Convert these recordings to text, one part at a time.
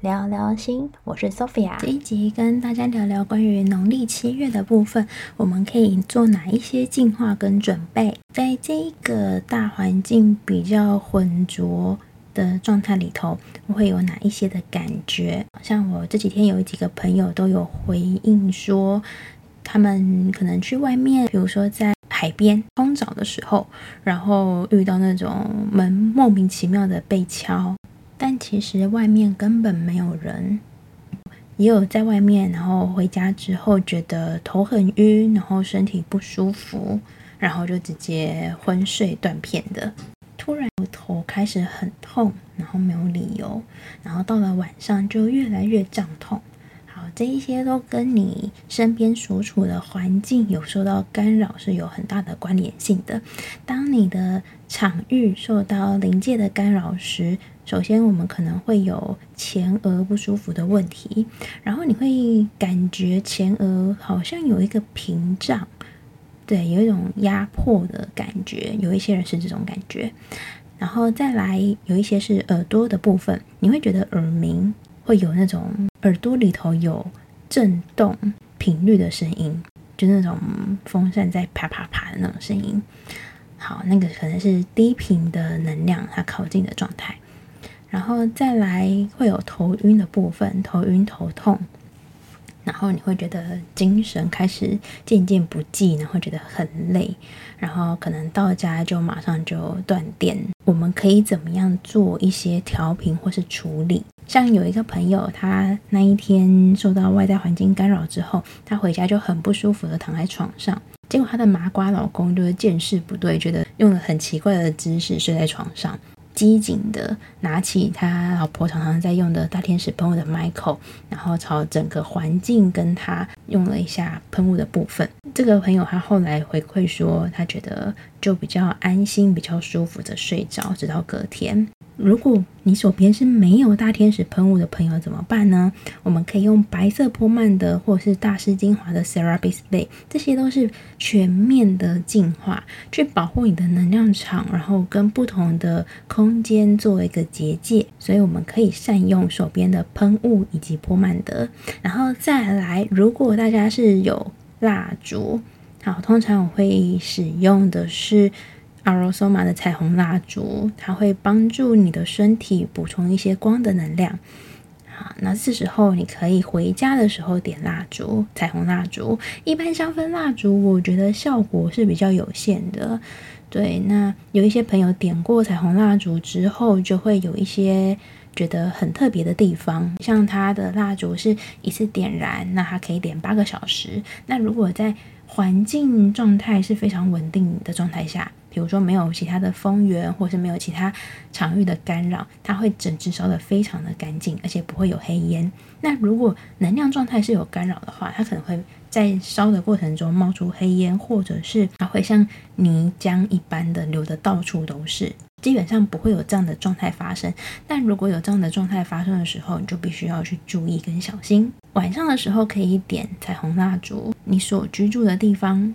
聊聊心，我是 Sophia。这一集跟大家聊聊关于农历七月的部分，我们可以做哪一些净化跟准备？在这个大环境比较浑浊的状态里头，会有哪一些的感觉？像我这几天有几个朋友都有回应说，他们可能去外面，比如说在海边冲澡的时候，然后遇到那种门莫名其妙的被敲。但其实外面根本没有人，也有在外面，然后回家之后觉得头很晕，然后身体不舒服，然后就直接昏睡断片的。突然头开始很痛，然后没有理由，然后到了晚上就越来越胀痛。好这一些都跟你身边所处的环境有受到干扰是有很大的关联性的。当你的场域受到临界的干扰时，首先我们可能会有前额不舒服的问题，然后你会感觉前额好像有一个屏障，对，有一种压迫的感觉。有一些人是这种感觉，然后再来有一些是耳朵的部分，你会觉得耳鸣。会有那种耳朵里头有震动频率的声音，就那种风扇在啪啪啪的那种声音。好，那个可能是低频的能量它靠近的状态。然后再来会有头晕的部分，头晕头痛。然后你会觉得精神开始渐渐不济，然后觉得很累，然后可能到家就马上就断电。我们可以怎么样做一些调频或是处理？像有一个朋友，他那一天受到外在环境干扰之后，他回家就很不舒服的躺在床上，结果他的麻瓜老公就是见势不对，觉得用了很奇怪的姿势睡在床上。机警的拿起他老婆常常在用的大天使喷雾的 Michael，然后朝整个环境跟他用了一下喷雾的部分。这个朋友他后来回馈说，他觉得就比较安心、比较舒服的睡着，直到隔天。如果你手边是没有大天使喷雾的朋友怎么办呢？我们可以用白色波曼的，或是大师精华的 Serapis Bay，这些都是全面的净化，去保护你的能量场，然后跟不同的空间做一个结界。所以我们可以善用手边的喷雾以及波曼德，然后再来，如果大家是有蜡烛，好，通常我会使用的是。Aurosoma 的彩虹蜡烛，它会帮助你的身体补充一些光的能量。好，那这时候你可以回家的时候点蜡烛，彩虹蜡烛。一般香氛蜡烛，我觉得效果是比较有限的。对，那有一些朋友点过彩虹蜡烛之后，就会有一些觉得很特别的地方，像它的蜡烛是一次点燃，那它可以点八个小时。那如果在环境状态是非常稳定的状态下，比如说没有其他的风源，或是没有其他场域的干扰，它会整支烧得非常的干净，而且不会有黑烟。那如果能量状态是有干扰的话，它可能会在烧的过程中冒出黑烟，或者是它会像泥浆一般的流得到处都是。基本上不会有这样的状态发生。但如果有这样的状态发生的时候，你就必须要去注意跟小心。晚上的时候可以点彩虹蜡烛，你所居住的地方。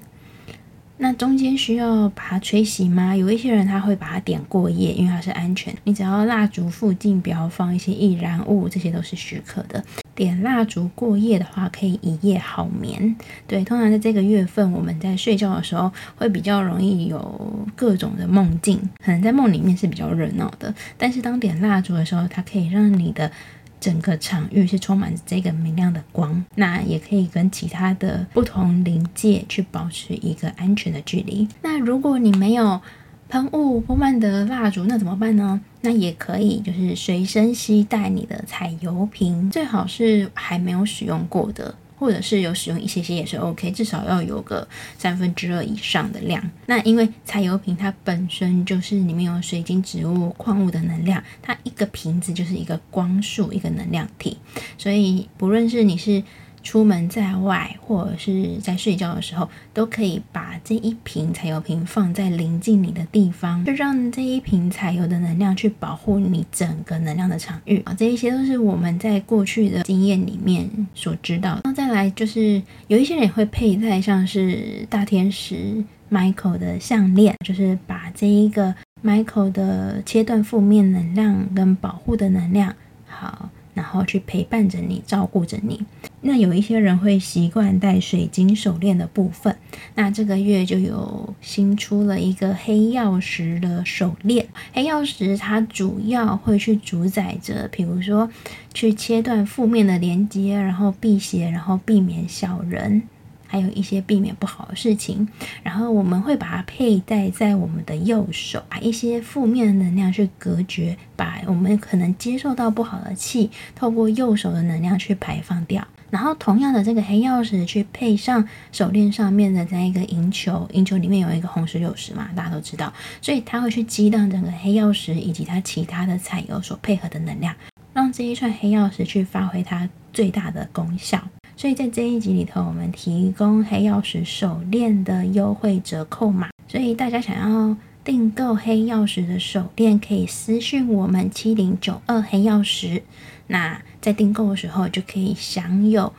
那中间需要把它吹熄吗？有一些人他会把它点过夜，因为它是安全。你只要蜡烛附近不要放一些易燃物，这些都是许可的。点蜡烛过夜的话，可以一夜好眠。对，通常在这个月份，我们在睡觉的时候会比较容易有各种的梦境，可能在梦里面是比较热闹的。但是当点蜡烛的时候，它可以让你的。整个场域是充满这个明亮的光，那也可以跟其他的不同灵界去保持一个安全的距离。那如果你没有喷雾、波曼德蜡烛，那怎么办呢？那也可以，就是随身携带你的彩油瓶，最好是还没有使用过的。或者是有使用一些些也是 OK，至少要有个三分之二以上的量。那因为彩油瓶它本身就是里面有水晶、植物、矿物的能量，它一个瓶子就是一个光束，一个能量体，所以不论是你是。出门在外或者是在睡觉的时候，都可以把这一瓶彩油瓶放在临近你的地方，就让这一瓶彩油的能量去保护你整个能量的场域啊。这一些都是我们在过去的经验里面所知道。那再来就是有一些人也会佩戴像是大天使 Michael 的项链，就是把这一个 Michael 的切断负面能量跟保护的能量好。然后去陪伴着你，照顾着你。那有一些人会习惯戴水晶手链的部分，那这个月就有新出了一个黑曜石的手链。黑曜石它主要会去主宰着，比如说去切断负面的连接，然后辟邪，然后避免小人。还有一些避免不好的事情，然后我们会把它佩戴在我们的右手，把一些负面的能量去隔绝，把我们可能接受到不好的气，透过右手的能量去排放掉。然后同样的，这个黑曜石去配上手链上面的这样一个银球，银球里面有一个红石榴石嘛，大家都知道，所以它会去激荡整个黑曜石以及它其他的彩油所配合的能量，让这一串黑曜石去发挥它最大的功效。所以在这一集里头，我们提供黑曜石手链的优惠折扣码。所以大家想要订购黑曜石的手链，可以私信我们七零九二黑曜石。那在订购的时候，就可以享有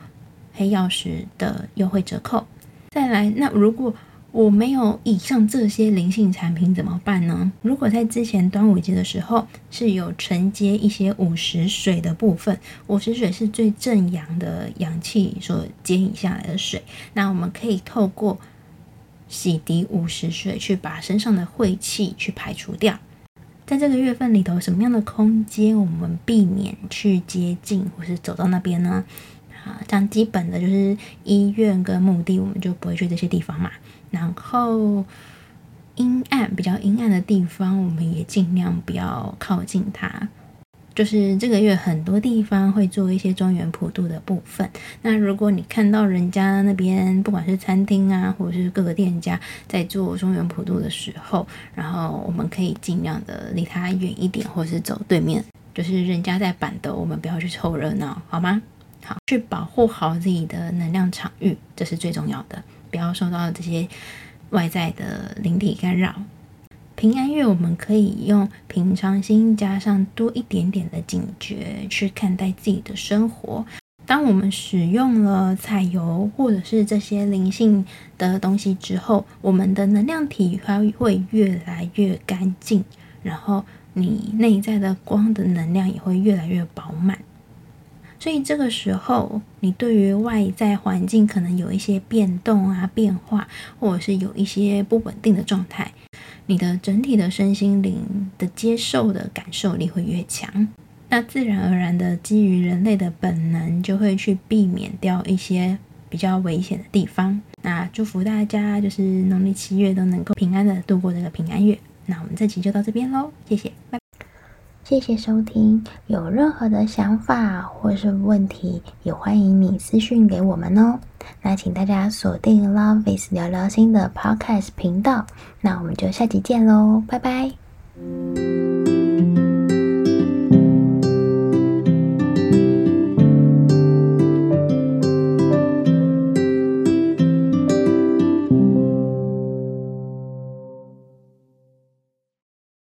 黑曜石的优惠折扣。再来，那如果我没有以上这些灵性产品怎么办呢？如果在之前端午节的时候是有承接一些午时水的部分，午时水是最正阳的阳气所接引下来的水，那我们可以透过洗涤午时水去把身上的晦气去排除掉。在这个月份里头，什么样的空间我们避免去接近或是走到那边呢？啊，像基本的就是医院跟墓地，我们就不会去这些地方嘛。然后阴暗比较阴暗的地方，我们也尽量不要靠近它。就是这个月很多地方会做一些中原普渡的部分。那如果你看到人家那边不管是餐厅啊，或者是各个店家在做中原普渡的时候，然后我们可以尽量的离他远一点，或是走对面。就是人家在办桌，我们不要去凑热闹，好吗？好，去保护好自己的能量场域，这是最重要的。不要受到这些外在的灵体干扰。平安月，我们可以用平常心加上多一点点的警觉去看待自己的生活。当我们使用了彩油或者是这些灵性的东西之后，我们的能量体它会越来越干净，然后你内在的光的能量也会越来越饱满。所以这个时候，你对于外在环境可能有一些变动啊、变化，或者是有一些不稳定的状态，你的整体的身心灵的接受的感受力会越强。那自然而然的，基于人类的本能，就会去避免掉一些比较危险的地方。那祝福大家，就是农历七月都能够平安的度过这个平安月。那我们这期就到这边喽，谢谢，拜。谢谢收听，有任何的想法或是问题，也欢迎你私讯给我们哦。那请大家锁定 Love is 聊聊心的 Podcast 频道，那我们就下集见喽，拜拜。